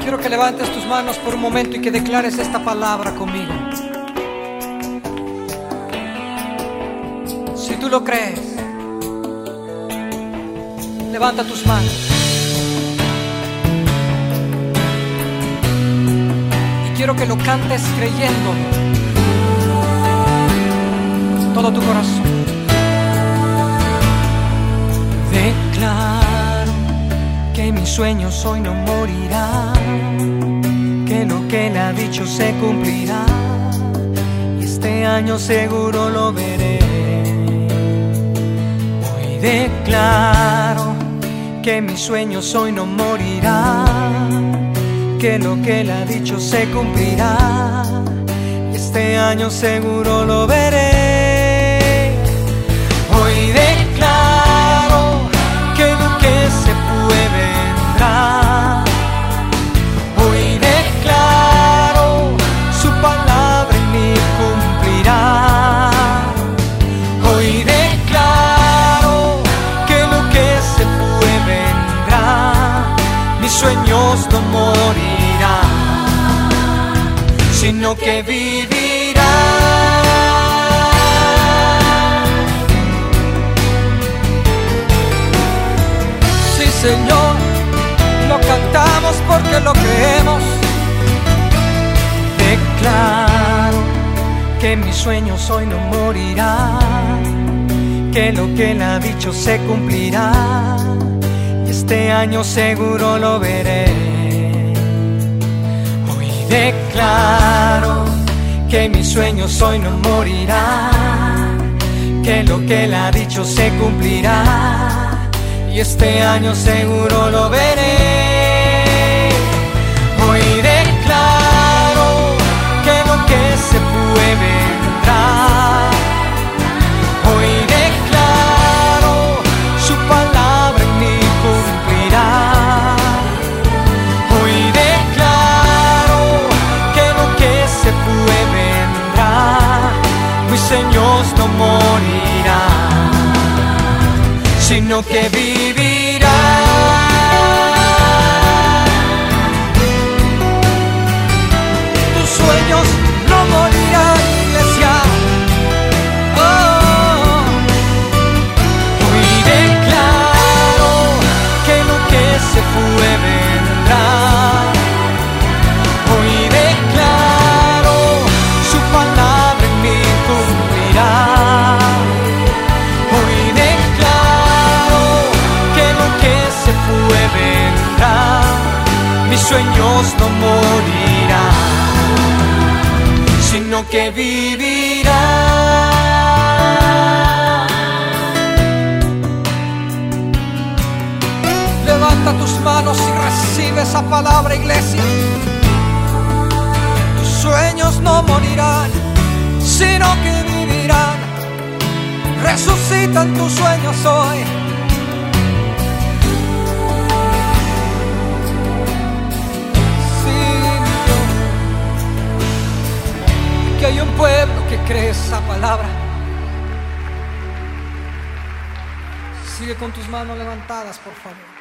Quiero que levantes tus manos por un momento y que declares esta palabra conmigo. Si tú lo crees, levanta tus manos. Y quiero que lo cantes creyendo todo tu corazón. Sueños hoy no morirán, que lo que él ha dicho se cumplirá y este año seguro lo veré. Hoy declaro que mis sueños hoy no morirán, que lo que él ha dicho se cumplirá y este año seguro lo veré. Mis sueños no morirán, sino que vivirán. Sí, Señor, lo cantamos porque lo creemos. Declaro que mis sueños hoy no morirán, que lo que él ha dicho se cumplirá este año seguro lo veré. Hoy declaro que mis sueños hoy no morirán, que lo que él ha dicho se cumplirá y este año seguro lo veré. No morirán sino que vivirá. Tus sueños sueños no morirán, sino que vivirán. Levanta tus manos y recibe esa palabra, iglesia. Tus sueños no morirán, sino que vivirán resucitan tus sueños hoy. Esa palabra. Sigue con tus manos levantadas, por favor.